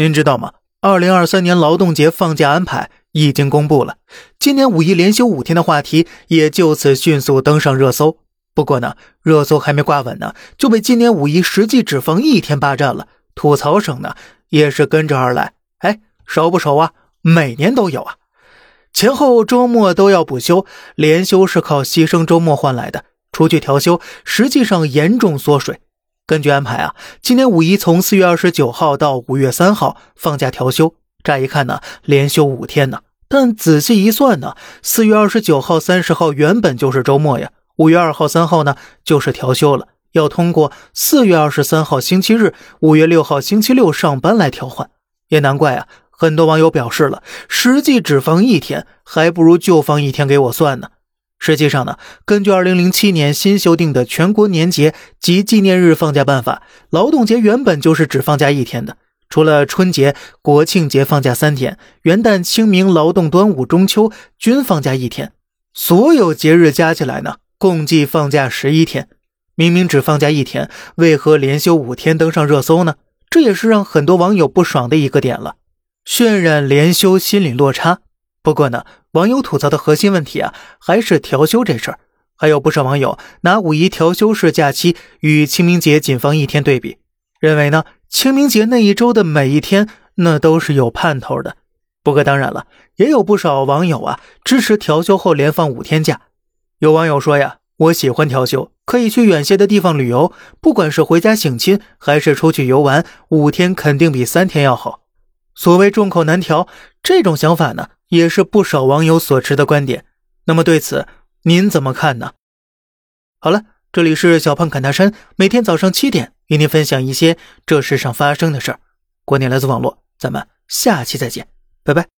您知道吗？二零二三年劳动节放假安排已经公布了，今年五一连休五天的话题也就此迅速登上热搜。不过呢，热搜还没挂稳呢，就被今年五一实际只放一天霸占了。吐槽声呢也是跟着而来。哎，熟不熟啊？每年都有啊，前后周末都要补休，连休是靠牺牲周末换来的，除去调休，实际上严重缩水。根据安排啊，今年五一从四月二十九号到五月三号放假调休。乍一看呢，连休五天呢，但仔细一算呢，四月二十九号、三十号原本就是周末呀，五月二号、三号呢就是调休了，要通过四月二十三号星期日、五月六号星期六上班来调换。也难怪啊，很多网友表示了，实际只放一天，还不如就放一天给我算呢。实际上呢，根据二零零七年新修订的《全国年节及纪念日放假办法》，劳动节原本就是只放假一天的，除了春节、国庆节放假三天，元旦、清明、劳动、端午、中秋均放假一天，所有节日加起来呢，共计放假十一天。明明只放假一天，为何连休五天登上热搜呢？这也是让很多网友不爽的一个点了，渲染连休心理落差。不过呢，网友吐槽的核心问题啊，还是调休这事儿。还有不少网友拿五一调休式假期与清明节仅放一天对比，认为呢，清明节那一周的每一天那都是有盼头的。不过当然了，也有不少网友啊支持调休后连放五天假。有网友说呀，我喜欢调休，可以去远些的地方旅游，不管是回家省亲还是出去游玩，五天肯定比三天要好。所谓众口难调，这种想法呢？也是不少网友所持的观点，那么对此您怎么看呢？好了，这里是小胖侃大山，每天早上七点与您分享一些这世上发生的事儿。观点来自网络，咱们下期再见，拜拜。